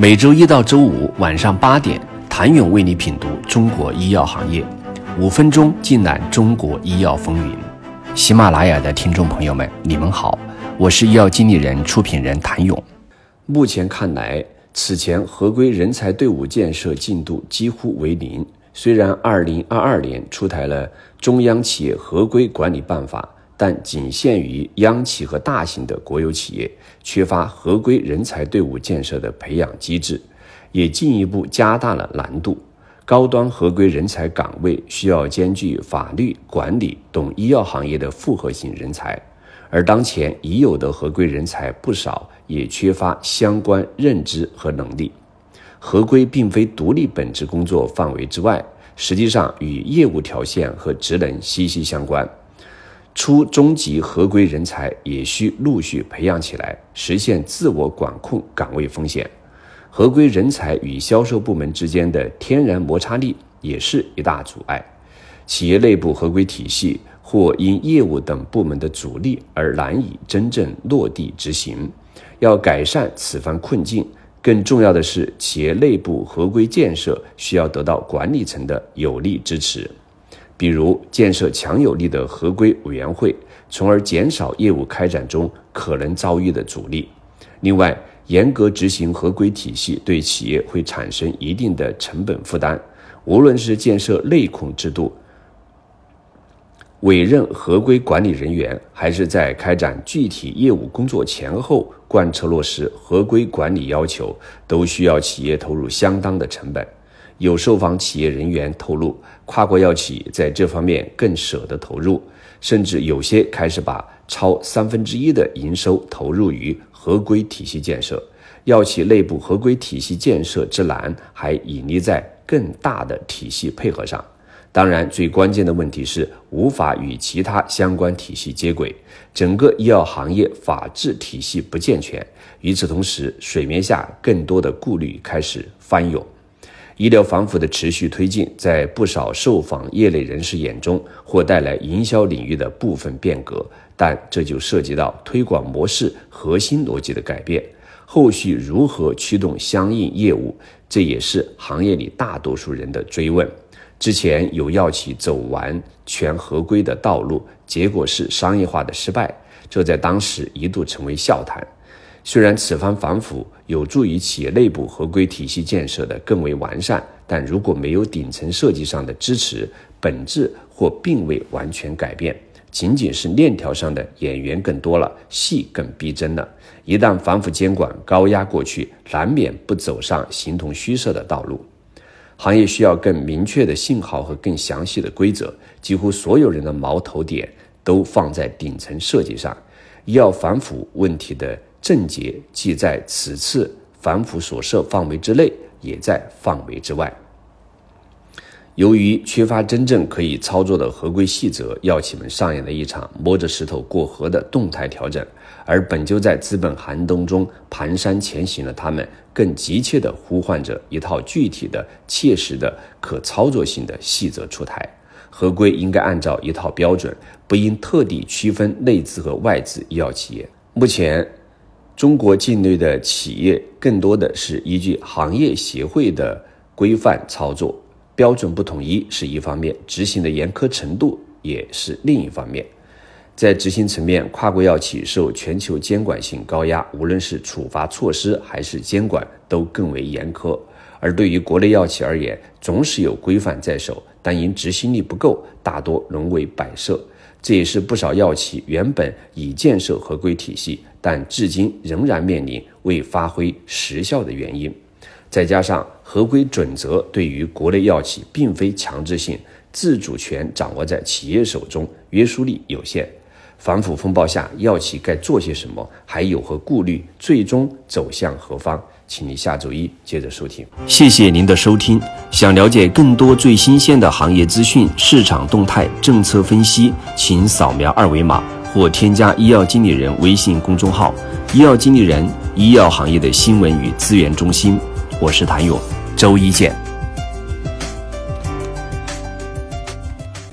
每周一到周五晚上八点，谭勇为你品读中国医药行业，五分钟尽览中国医药风云。喜马拉雅的听众朋友们，你们好，我是医药经理人、出品人谭勇。目前看来，此前合规人才队伍建设进度几乎为零。虽然二零二二年出台了中央企业合规管理办法。但仅限于央企和大型的国有企业，缺乏合规人才队伍建设的培养机制，也进一步加大了难度。高端合规人才岗位需要兼具法律管理、懂医药行业的复合型人才，而当前已有的合规人才不少，也缺乏相关认知和能力。合规并非独立本职工作范围之外，实际上与业务条线和职能息息相关。初中级合规人才也需陆续培养起来，实现自我管控岗位风险。合规人才与销售部门之间的天然摩擦力也是一大阻碍。企业内部合规体系或因业务等部门的阻力而难以真正落地执行。要改善此番困境，更重要的是，企业内部合规建设需要得到管理层的有力支持。比如建设强有力的合规委员会，从而减少业务开展中可能遭遇的阻力。另外，严格执行合规体系对企业会产生一定的成本负担。无论是建设内控制度、委任合规管理人员，还是在开展具体业务工作前后贯彻落实合规管理要求，都需要企业投入相当的成本。有受访企业人员透露，跨国药企在这方面更舍得投入，甚至有些开始把超三分之一的营收投入于合规体系建设。药企内部合规体系建设之难，还隐匿在更大的体系配合上。当然，最关键的问题是无法与其他相关体系接轨，整个医药行业法治体系不健全。与此同时，水面下更多的顾虑开始翻涌。医疗防腐的持续推进，在不少受访业内人士眼中，或带来营销领域的部分变革，但这就涉及到推广模式核心逻辑的改变。后续如何驱动相应业务，这也是行业里大多数人的追问。之前有药企走完全合规的道路，结果是商业化的失败，这在当时一度成为笑谈。虽然此番反腐有助于企业内部合规体系建设的更为完善，但如果没有顶层设计上的支持，本质或并未完全改变，仅仅是链条上的演员更多了，戏更逼真了。一旦反腐监管高压过去，难免不走上形同虚设的道路。行业需要更明确的信号和更详细的规则。几乎所有人的矛头点都放在顶层设计上，要反腐问题的。症结既在此次反腐所涉范围之内，也在范围之外。由于缺乏真正可以操作的合规细则，药企们上演了一场摸着石头过河的动态调整，而本就在资本寒冬中蹒跚前行的他们，更急切地呼唤着一套具体的、切实的、可操作性的细则出台。合规应该按照一套标准，不应特地区分内资和外资医药企业。目前。中国境内的企业更多的是依据行业协会的规范操作，标准不统一是一方面，执行的严苛程度也是另一方面。在执行层面，跨国药企受全球监管性高压，无论是处罚措施还是监管都更为严苛；而对于国内药企而言，总是有规范在手，但因执行力不够，大多沦为摆设。这也是不少药企原本已建设合规体系，但至今仍然面临未发挥实效的原因。再加上合规准则对于国内药企并非强制性，自主权掌握在企业手中，约束力有限。反腐风暴下，药企该做些什么？还有何顾虑？最终走向何方？请你下周一接着收听。谢谢您的收听。想了解更多最新鲜的行业资讯、市场动态、政策分析，请扫描二维码或添加医药经理人微信公众号“医药经理人”——医药行业的新闻与资源中心。我是谭勇，周一见。